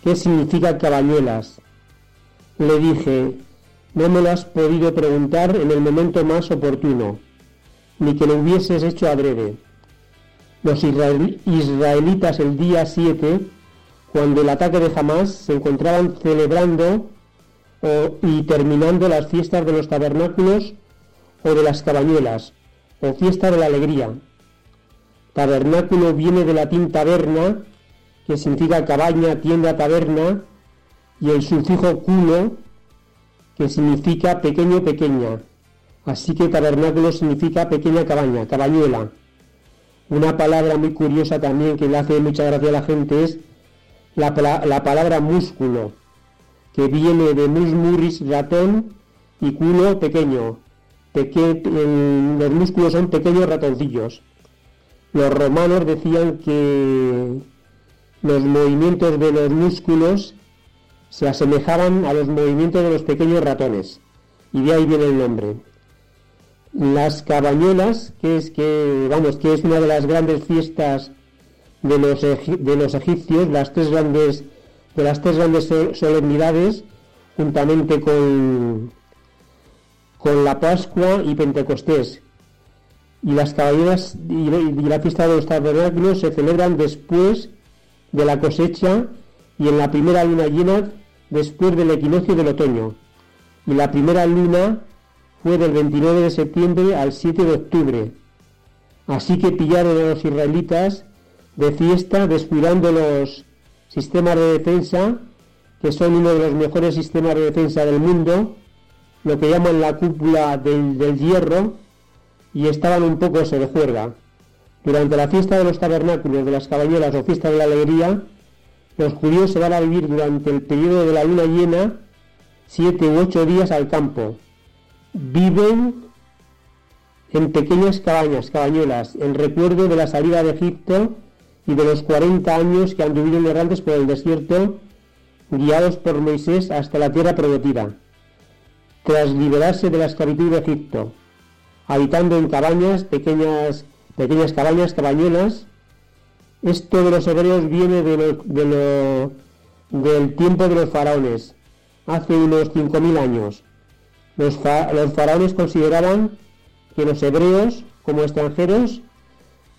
¿Qué significa cabañuelas? Le dije, no me lo has podido preguntar en el momento más oportuno, ni que lo hubieses hecho adrede. Los israelitas el día 7, cuando el ataque de Hamas, se encontraban celebrando y terminando las fiestas de los tabernáculos o de las cabañuelas, o fiesta de la alegría. Tabernáculo viene de latín taberna, que significa cabaña, tienda, taberna, y el sufijo culo, que significa pequeño, pequeña. Así que tabernáculo significa pequeña cabaña, cabañuela. Una palabra muy curiosa también que le hace mucha gracia a la gente es la, la palabra músculo, que viene de musmuris ratón y culo pequeño, los músculos son pequeños ratoncillos. Los romanos decían que los movimientos de los músculos se asemejaban a los movimientos de los pequeños ratones y de ahí viene el nombre. Las cabañuelas, que es que vamos, que es una de las grandes fiestas de los, de los egipcios, las tres grandes de las tres grandes solemnidades, juntamente con con la Pascua y Pentecostés. Y las caballeras y la fiesta de los tabernáculos se celebran después de la cosecha y en la primera luna llena después del equinoccio del otoño. Y la primera luna fue del 29 de septiembre al 7 de octubre. Así que pillaron a los israelitas de fiesta descuidando los sistemas de defensa, que son uno de los mejores sistemas de defensa del mundo, lo que llaman la cúpula del, hierro, y estaban un poco se de juerga. Durante la fiesta de los tabernáculos, de las cabañeras o fiesta de la alegría, los judíos se van a vivir durante el periodo de la luna llena siete u ocho días al campo. Viven en pequeñas cabañas, cabañuelas, en recuerdo de la salida de Egipto y de los 40 años que anduvieron errantes por el desierto, guiados por Moisés hasta la tierra prometida tras liberarse de la esclavitud de Egipto, habitando en cabañas, pequeñas, pequeñas cabañas, cabañuelas. Esto de los hebreos viene de del tiempo de los faraones, hace unos 5.000 años. Los, los faraones consideraban que los hebreos, como extranjeros,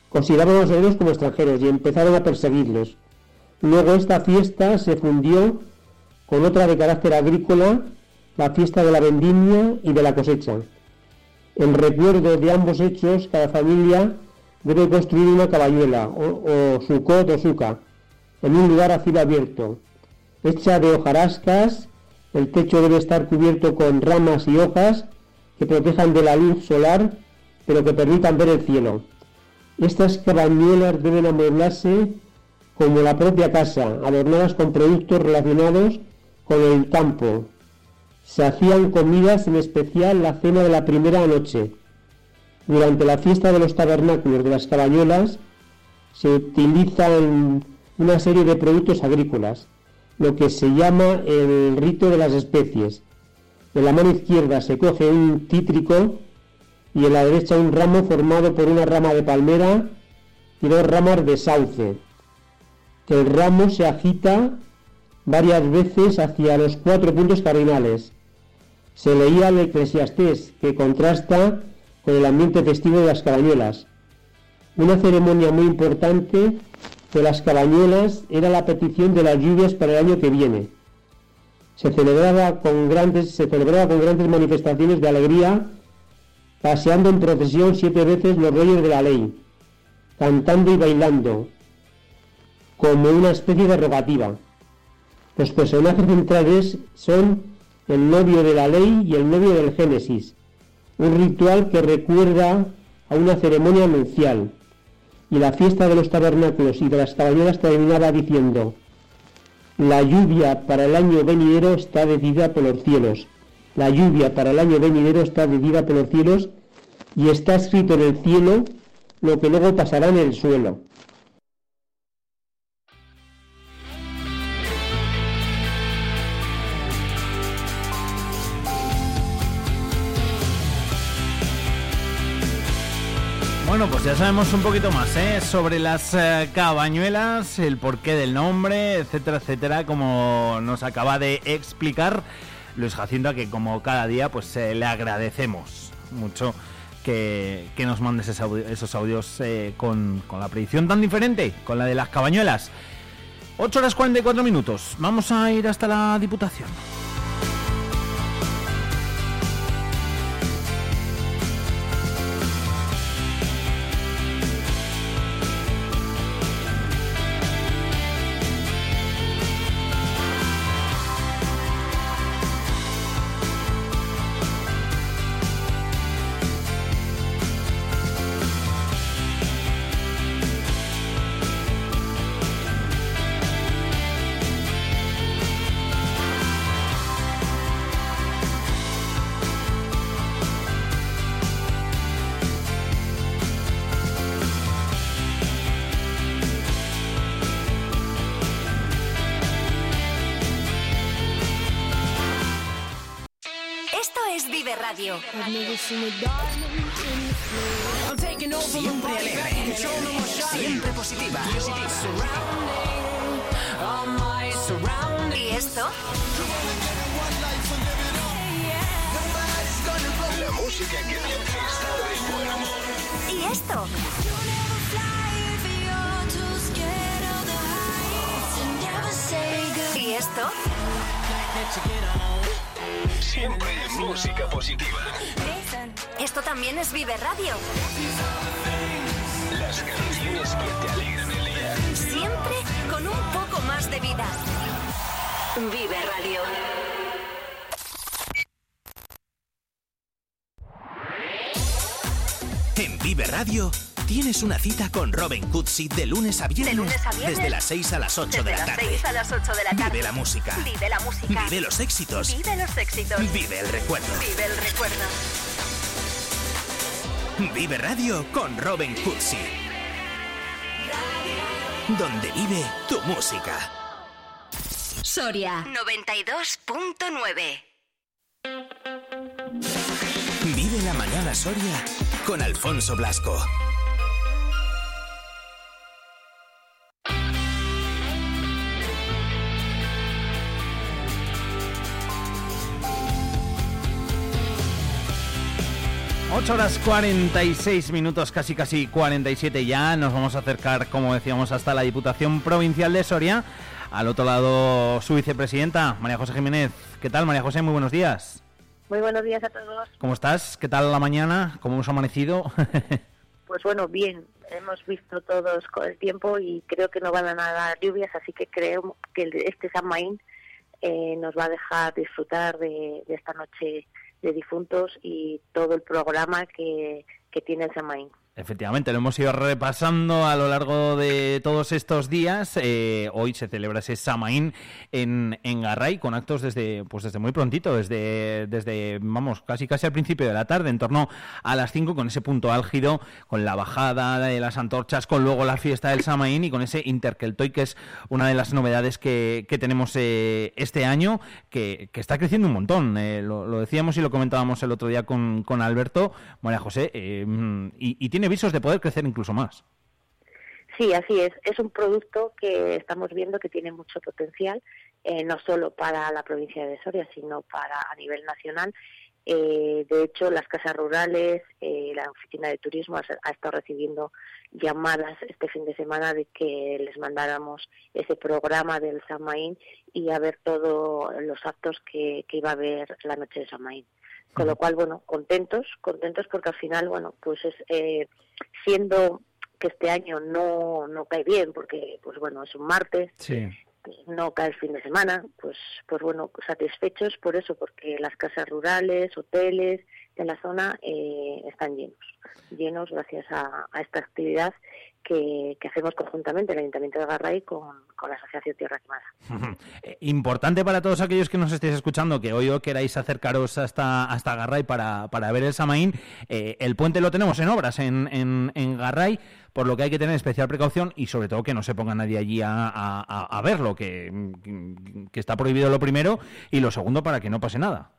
consideraban a los hebreos como extranjeros y empezaron a perseguirlos. Luego esta fiesta se fundió con otra de carácter agrícola la fiesta de la vendimia y de la cosecha. En recuerdo de ambos hechos, cada familia debe construir una caballuela o, o sucot o suca en un lugar a cielo abierto, hecha de hojarascas, el techo debe estar cubierto con ramas y hojas que protejan de la luz solar, pero que permitan ver el cielo. Estas cabañuelas deben amueblarse como la propia casa, adornadas con productos relacionados con el campo. Se hacían comidas, en especial la cena de la primera noche. Durante la fiesta de los tabernáculos de las cabañuelas se utilizan una serie de productos agrícolas, lo que se llama el rito de las especies. En la mano izquierda se coge un cítrico y en la derecha un ramo formado por una rama de palmera y dos ramas de sauce. El ramo se agita varias veces hacia los cuatro puntos cardinales. Se leía el Eclesiastés, que contrasta con el ambiente festivo de las cabañuelas. Una ceremonia muy importante de las cabañuelas era la petición de las lluvias para el año que viene. Se celebraba con grandes, se celebraba con grandes manifestaciones de alegría, paseando en procesión siete veces los reyes de la ley, cantando y bailando, como una especie de rogativa. Los personajes centrales son el novio de la ley y el novio del Génesis, un ritual que recuerda a una ceremonia nupcial. Y la fiesta de los tabernáculos y de las caballeras terminaba diciendo, la lluvia para el año venidero está decidida por los cielos. La lluvia para el año venidero está decidida por los cielos y está escrito en el cielo lo que luego pasará en el suelo. Bueno, pues ya sabemos un poquito más ¿eh? sobre las eh, cabañuelas, el porqué del nombre, etcétera, etcétera, como nos acaba de explicar Luis Jacinto, que como cada día pues eh, le agradecemos mucho que, nos mandes esos audios, con, con la predicción tan diferente, con la de las cabañuelas. 8 horas 44 minutos, vamos a ir hasta la Diputación. Siempre alegre, siempre positiva. ¿Y esto? La música que te está de buen amor. ¿Y esto? ¿Y esto? Siempre música positiva. Esto también es Vive Radio. Las canciones que te alegran el día. Siempre con un poco más de vida. Vive Radio. En Vive Radio Tienes una cita con Robin Cutsi de lunes a viernes. Desde las 6 a las 8 de la tarde. a las 8 de la tarde. Vive la música. Vive la música. Vive los éxitos. Vive los éxitos. Vive el recuerdo. Vive el recuerdo. Vive Radio con Robin Cutsi. Donde vive tu música. Soria 92.9 Vive la mañana Soria con Alfonso Blasco. 8 horas 46 minutos, casi casi 47 ya. Nos vamos a acercar, como decíamos, hasta la Diputación Provincial de Soria. Al otro lado, su vicepresidenta, María José Jiménez. ¿Qué tal, María José? Muy buenos días. Muy buenos días a todos. ¿Cómo estás? ¿Qué tal la mañana? ¿Cómo hemos amanecido? pues bueno, bien. Hemos visto todos con el tiempo y creo que no van a dar lluvias, así que creo que este San Maín eh, nos va a dejar disfrutar de esta noche de difuntos y todo el programa que, que tiene el Samaín. Efectivamente, lo hemos ido repasando a lo largo de todos estos días. Eh, hoy se celebra ese Samaín en, en Garray con actos desde pues desde muy prontito, desde, desde vamos, casi casi al principio de la tarde, en torno a las 5, con ese punto álgido, con la bajada de las antorchas, con luego la fiesta del Samaín y con ese Interkeltoy, que es una de las novedades que, que tenemos eh, este año, que, que, está creciendo un montón. Eh, lo, decíamos y lo comentábamos el otro día con, con Alberto, María José, y, y tiene visos de poder crecer incluso más. Sí, así es. Es un producto que estamos viendo que tiene mucho potencial, eh, no solo para la provincia de Soria, sino para a nivel nacional. Eh, de hecho, las casas rurales, eh, la oficina de turismo ha, estado recibiendo llamadas este fin de semana de que les mandáramos ese programa del Samaín y a ver todos los actos que, que iba a haber la noche de Samaín. Con lo cual, bueno, contentos, contentos porque al final, bueno, pues es eh, siendo que este año no, no cae bien, porque, pues bueno, es un martes, no cae el fin de semana, pues, pues bueno, satisfechos por eso, porque las casas rurales, hoteles de la zona eh, están llenos, llenos gracias a, a esta actividad que, hacemos conjuntamente el Ayuntamiento de Garray con, la Asociación Tierra Quemada. Eh, importante para todos aquellos que nos estéis escuchando, que hoy os queráis acercaros hasta, hasta Garray para, para ver el Samaín, eh, el puente lo tenemos en obras en, en, en, Garray, por lo que hay que tener especial precaución y sobre todo que no se ponga nadie allí a, a verlo, que, que está prohibido lo primero y lo segundo para que no pase nada.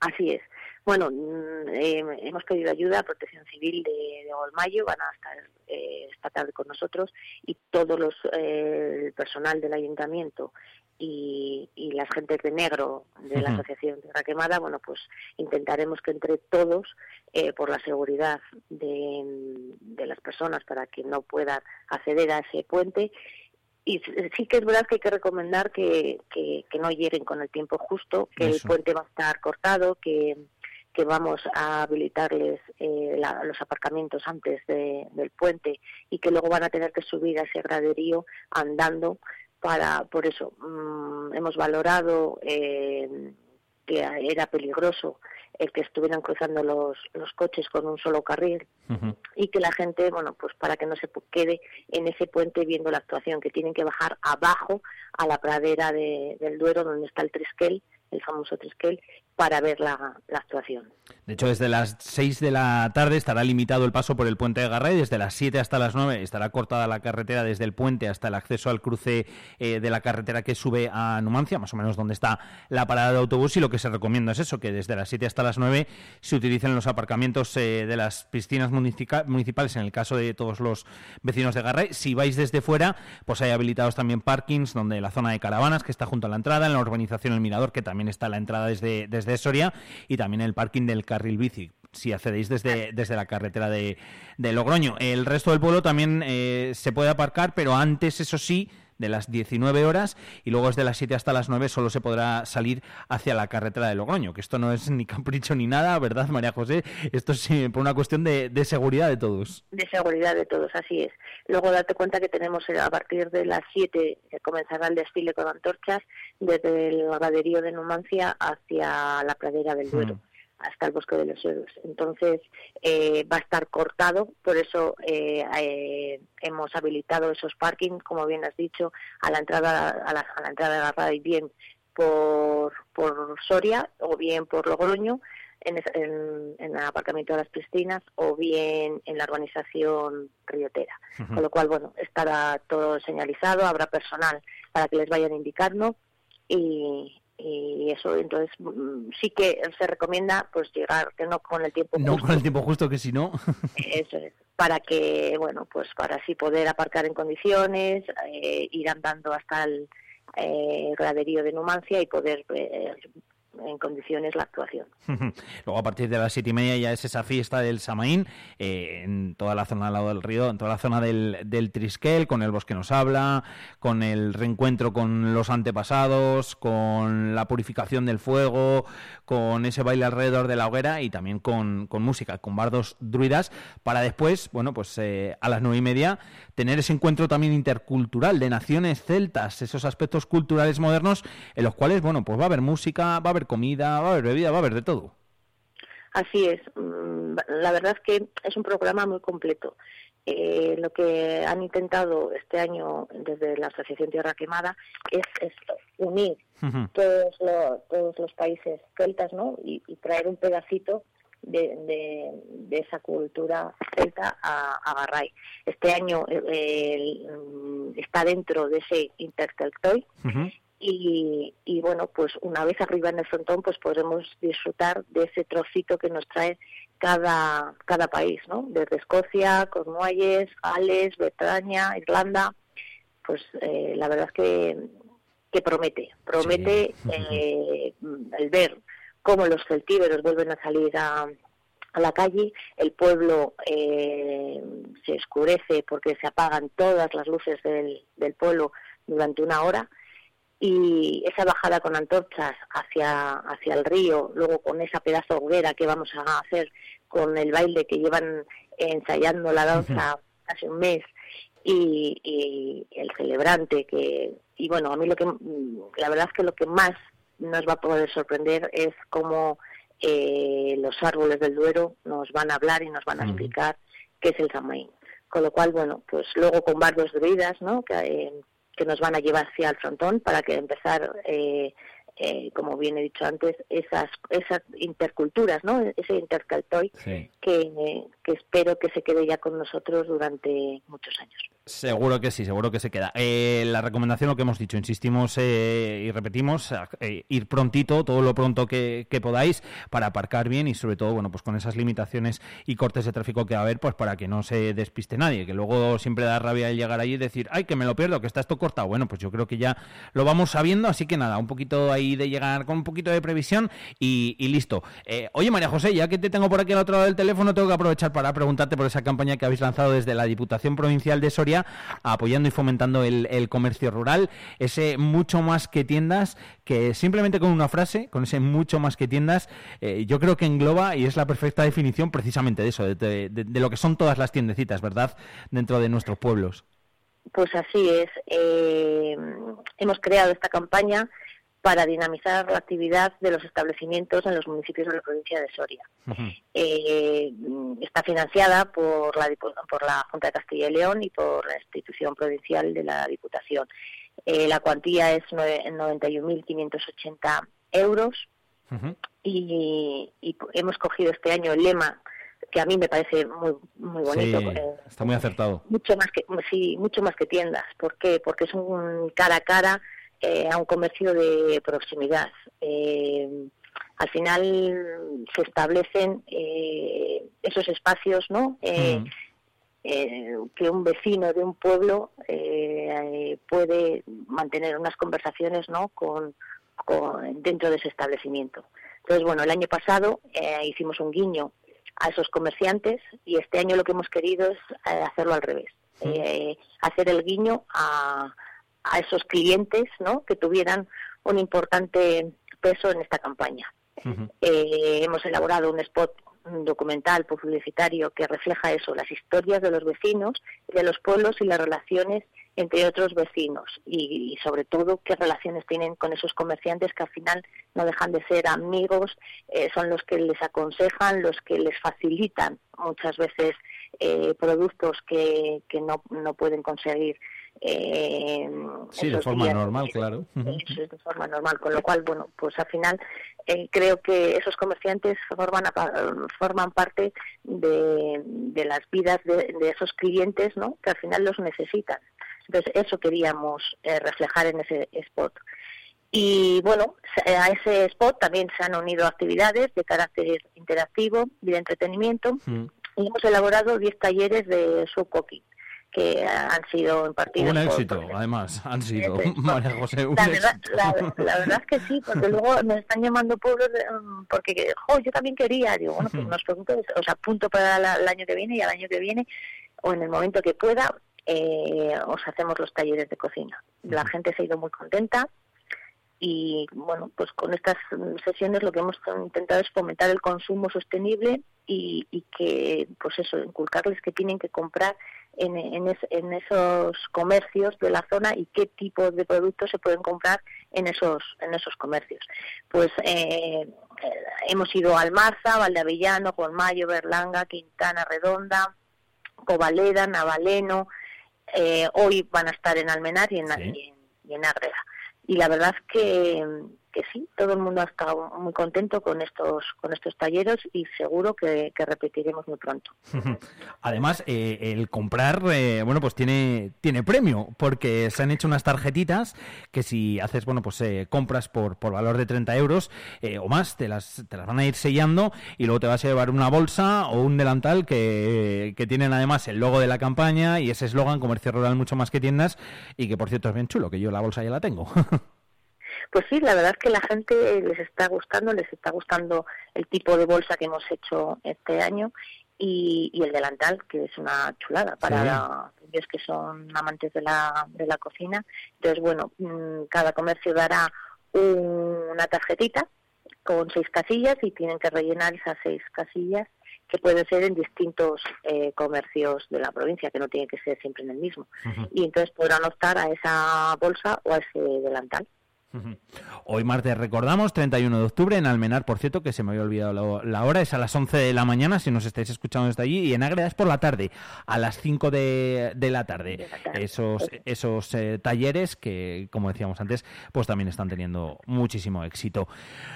Así es. Bueno, mm, eh, hemos pedido ayuda a Protección Civil de, de Olmayo, van a estar eh, esta tarde con nosotros y todo los, eh, el personal del ayuntamiento y, y las gentes de negro de la Asociación Tierra Quemada, bueno, pues intentaremos que entre todos, eh, por la seguridad de, de las personas para que no puedan acceder a ese puente, y sí que es verdad que hay que recomendar que, que, que no hieren con el tiempo justo, que el puente va a estar cortado, que, que vamos a habilitarles eh, los aparcamientos antes del puente y que luego van a tener que subir a ese graderío andando para por eso mm, hemos valorado eh, que era peligroso el que estuvieran cruzando los, los coches con un solo carril y que la gente, bueno, pues para que no se quede en ese puente viendo la actuación, que tienen que bajar abajo a la pradera del Duero donde está el Trisquel el famoso Triskel, para ver la, actuación. De hecho, desde las 6 de la tarde estará limitado el paso por el puente de Garray, desde las 7 hasta las 9 estará cortada la carretera desde el puente hasta el acceso al cruce eh, de la carretera que sube a Numancia, más o menos donde está la parada de autobús, y lo que se recomienda es eso, que desde las 7 hasta las 9 se utilicen los aparcamientos eh, de las piscinas municipales, en el caso de todos los vecinos de Garray. Si vais desde fuera, pues hay habilitados también parkings, donde la zona de caravanas, que está junto a la entrada, en la urbanización El Mirador, que también está la entrada desde Soria y también el parking del carril bici si accedéis desde, desde la carretera de, de Logroño. El resto del pueblo también eh, se puede aparcar, pero antes, eso sí, de las 19 horas y luego desde las 7 hasta las 9 solo se podrá salir hacia la carretera de Logroño, que esto no es ni capricho ni nada, ¿verdad, María José? Esto es eh, por una cuestión de, de seguridad de todos. De seguridad de todos, así es. Luego date cuenta que tenemos eh, a partir de las 7 comenzará el desfile con antorchas desde el graderío de Numancia hacia la pradera del Duero. Hasta el bosque de los héroes. Entonces eh, va a estar cortado, por eso eh, eh, hemos habilitado esos parkings, como bien has dicho, a la entrada a la, a la entrada de la radio bien por, por Soria o bien por Logroño en, en, el aparcamiento de las piscinas o bien en la urbanización Riotera. Con lo cual, bueno, estará todo señalizado, habrá personal para que les vayan indicando y, y eso entonces mm, sí que se recomienda pues llegar que no con el tiempo no justo. con el tiempo justo que si no eso es para que bueno pues para así poder aparcar en condiciones eh, ir andando hasta el eh, graderío de Numancia y poder eh, en condiciones la actuación. Luego a partir de las siete y media ya es esa fiesta del Samaín eh, en toda la zona al lado del río, en toda la zona del, del Trisquel, con el bosque nos habla, con el reencuentro con los antepasados, con la purificación del fuego, con ese baile alrededor de la hoguera y también con, con música, con bardos druidas, para después, bueno, pues eh, a las nueve y media tener ese encuentro también intercultural de naciones celtas, esos aspectos culturales modernos en los cuales, bueno, pues va a haber música, va a haber comida, va a haber bebida, va a haber de todo. Así es. Mm, la verdad es que es un programa muy completo. Eh, lo que han intentado este año desde la Asociación Tierra Quemada es unir todos, todos los países celtas ¿no? y, traer un pedacito de, esa cultura celta a, a Garray. Este año eh, mm, está dentro de ese Interceltoy y, y, bueno, pues una vez arriba en el frontón pues podremos disfrutar de ese trocito que nos trae cada, cada país, ¿no? Desde Escocia, Cornualles, Gales, Bretaña, Irlanda, pues eh, la verdad es que, que promete, promete eh, el ver cómo los celtíberos vuelven a salir a, a la calle, el pueblo eh, se escurece porque se apagan todas las luces del, del pueblo durante una hora y esa bajada con antorchas hacia, hacia el río, luego con esa pedazo de hoguera que vamos a hacer con el baile que llevan ensayando la danza hace un mes y, el celebrante que y bueno a mí lo que la verdad es que lo que más nos va a poder sorprender es cómo eh, los árboles del Duero nos van a hablar y nos van a explicar qué es el Samaín. Con lo cual, bueno, pues luego con bardos druidas, ¿no? Que, eh, que nos van a llevar hacia el frontón para que empezar, eh, eh, como bien he dicho antes, esas esas interculturas, ¿no? Ese intercaltoy que, que espero que se quede ya con nosotros durante muchos años. Seguro que sí, seguro que se queda. Eh, la recomendación, lo que hemos dicho, insistimos eh, y repetimos, eh, ir prontito, todo lo pronto que, podáis, para aparcar bien y sobre todo, bueno, pues con esas limitaciones y cortes de tráfico que va a haber, pues para que no se despiste nadie, que luego siempre da rabia el llegar allí y decir, ay, que me lo pierdo, que está esto cortado. Bueno, pues yo creo que ya lo vamos sabiendo, así que nada, un poquito ahí de llegar con un poquito de previsión y, listo. oye, María José, ya que te tengo por aquí al otro lado del teléfono, tengo que aprovechar para preguntarte por esa campaña que habéis lanzado desde la Diputación Provincial de Soria apoyando y fomentando el, comercio rural, ese mucho más que tiendas, que simplemente con una frase, con ese mucho más que tiendas, eh, yo creo que engloba y es la perfecta definición precisamente de eso, de, lo que son todas las tiendecitas, ¿verdad?, dentro de nuestros pueblos. Pues así es. Eh, hemos creado esta campaña para dinamizar la actividad de los establecimientos en los municipios de la provincia de Soria. Eh, está financiada por la, por la Junta de Castilla y León y por la institución provincial de la Diputación. Eh, la cuantía es 91.580 euros y, hemos cogido este año el lema que a mí me parece muy muy bonito. Eh, está muy acertado. Mucho más que sí, mucho más que tiendas. ¿Por qué? Porque es un cara a cara eh, a un comercio de proximidad. Eh, al final se establecen eh, esos espacios, ¿no? Mm. que un vecino de un pueblo puede mantener unas conversaciones, ¿no? Con, dentro de ese establecimiento. Entonces, bueno, el año pasado hicimos un guiño a esos comerciantes y este año lo que hemos querido es hacerlo al revés, mm. hacer el guiño a, a esos clientes ¿no? que tuvieran un importante peso en esta campaña. Eh, hemos elaborado un spot documental publicitario que refleja eso, las historias de los vecinos, de los pueblos y las relaciones entre otros vecinos y, sobre todo qué relaciones tienen con esos comerciantes que al final no dejan de ser amigos, eh, son los que les aconsejan, los que les facilitan muchas veces eh, productos que, que no, no pueden conseguir eh, sí, de forma normal, claro. de forma normal, con lo cual, bueno, pues al final eh, creo que esos comerciantes forman, forman parte de, de las vidas de, esos clientes, ¿no? Que al final los necesitan. Entonces, eso queríamos eh, reflejar en ese spot. Y bueno, a ese spot también se han unido actividades de carácter interactivo y de entretenimiento. Mm. Y hemos elaborado 10 talleres de subcooking que han sido impartidos. Un éxito, además, han sido. María José, la, verdad, la, verdad es que sí, porque luego me están llamando pueblos, mm, porque jo, yo también quería, digo, bueno, pues nos pregunto, os apunto para el año que viene y al año que viene, o en el momento que pueda, eh, os hacemos los talleres de cocina. La gente se ha ido muy contenta y, bueno, pues con estas sesiones lo que hemos intentado es fomentar el consumo sostenible y, y que, pues eso, inculcarles que tienen que comprar en, en, esos comercios de la zona y qué tipo de productos se pueden comprar en esos en esos comercios. Pues eh, hemos ido a Almarza, Valdeavellano, Mayo, Berlanga, Quintana Redonda, Covaleda, Navaleno. Eh, hoy van a estar en Almenar y en, y en, Ágreda. Y la verdad que, que sí, todo el mundo ha estado muy contento con estos con estos talleres y seguro que, repetiremos muy pronto. Además, eh, el comprar, eh, bueno, pues tiene tiene premio porque se han hecho unas tarjetitas que si haces, bueno, pues eh, compras por, por valor de 30 euros o más, te las, te las van a ir sellando y luego te vas a llevar una bolsa o un delantal que, que tienen además el logo de la campaña y ese eslogan, comercio rural mucho más que tiendas y que por cierto es bien chulo, que yo la bolsa ya la tengo. Pues sí, la verdad es que la gente les está gustando, les está gustando el tipo de bolsa que hemos hecho este año y, el delantal, que es una chulada para ellos que son amantes de la, de la cocina. Entonces, bueno, mm, cada comercio dará una tarjetita con seis casillas y tienen que rellenar esas seis casillas que pueden ser en distintos eh, comercios de la provincia, que no tiene que ser siempre en el mismo. Y entonces podrán optar a esa bolsa o a ese delantal. Hoy martes recordamos, 31 de octubre, en Almenar, por cierto, que se me había olvidado la, hora, es a las 11 de la mañana, si nos estáis escuchando desde allí, y en Ágreda es por la tarde, a las 5 de, la tarde. Esos, esos eh, talleres que, como decíamos antes, pues también están teniendo muchísimo éxito.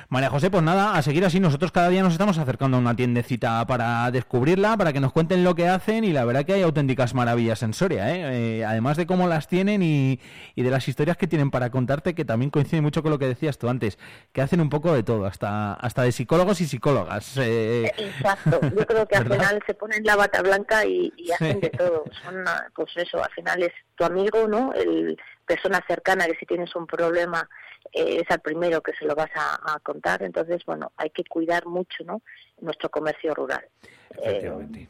María José, pues nada, a seguir así, nosotros cada día nos estamos acercando a una tiendecita para descubrirla, para que nos cuenten lo que hacen, y la verdad que hay auténticas maravillas en Soria, ¿eh? Eh, además de cómo las tienen y, y de las historias que tienen para contarte, que también coincide mucho con lo que decías tú antes, que hacen un poco de todo, hasta, hasta de psicólogos y psicólogas. Eh, Exacto, yo creo que al final se ponen la bata blanca y, hacen de todo. Son, pues eso, al final es tu amigo, ¿no? El persona cercana que si tienes un problema eh, es al primero que se lo vas a, contar. Entonces, bueno, hay que cuidar mucho, ¿no? Nuestro comercio rural. Efectivamente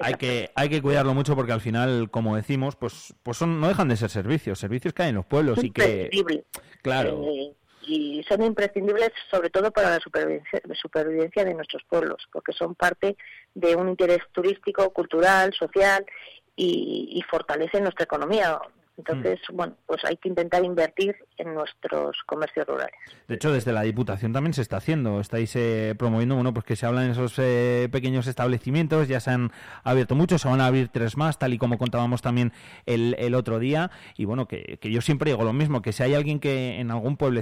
hay que, hay que cuidarlo mucho porque al final, como decimos, pues, pues son, no dejan de ser servicios, servicios que hay en los pueblos y que... Claro. Eh, y son imprescindibles sobre todo para la supervivencia, supervivencia de nuestros pueblos, porque son parte de un interés turístico, cultural, social y, y fortalecen nuestra economía. Entonces, mm. bueno, pues hay que intentar invertir en nuestros comercios rurales. De hecho, desde la Diputación también se está haciendo. Estáis eh, promoviendo, bueno, pues que se hablan esos eh, pequeños establecimientos. Ya se han abierto muchos, se van a abrir tres más, tal y como contábamos también el, el otro día. Y bueno, que, que yo siempre digo lo mismo, que si hay alguien que en algún pueblo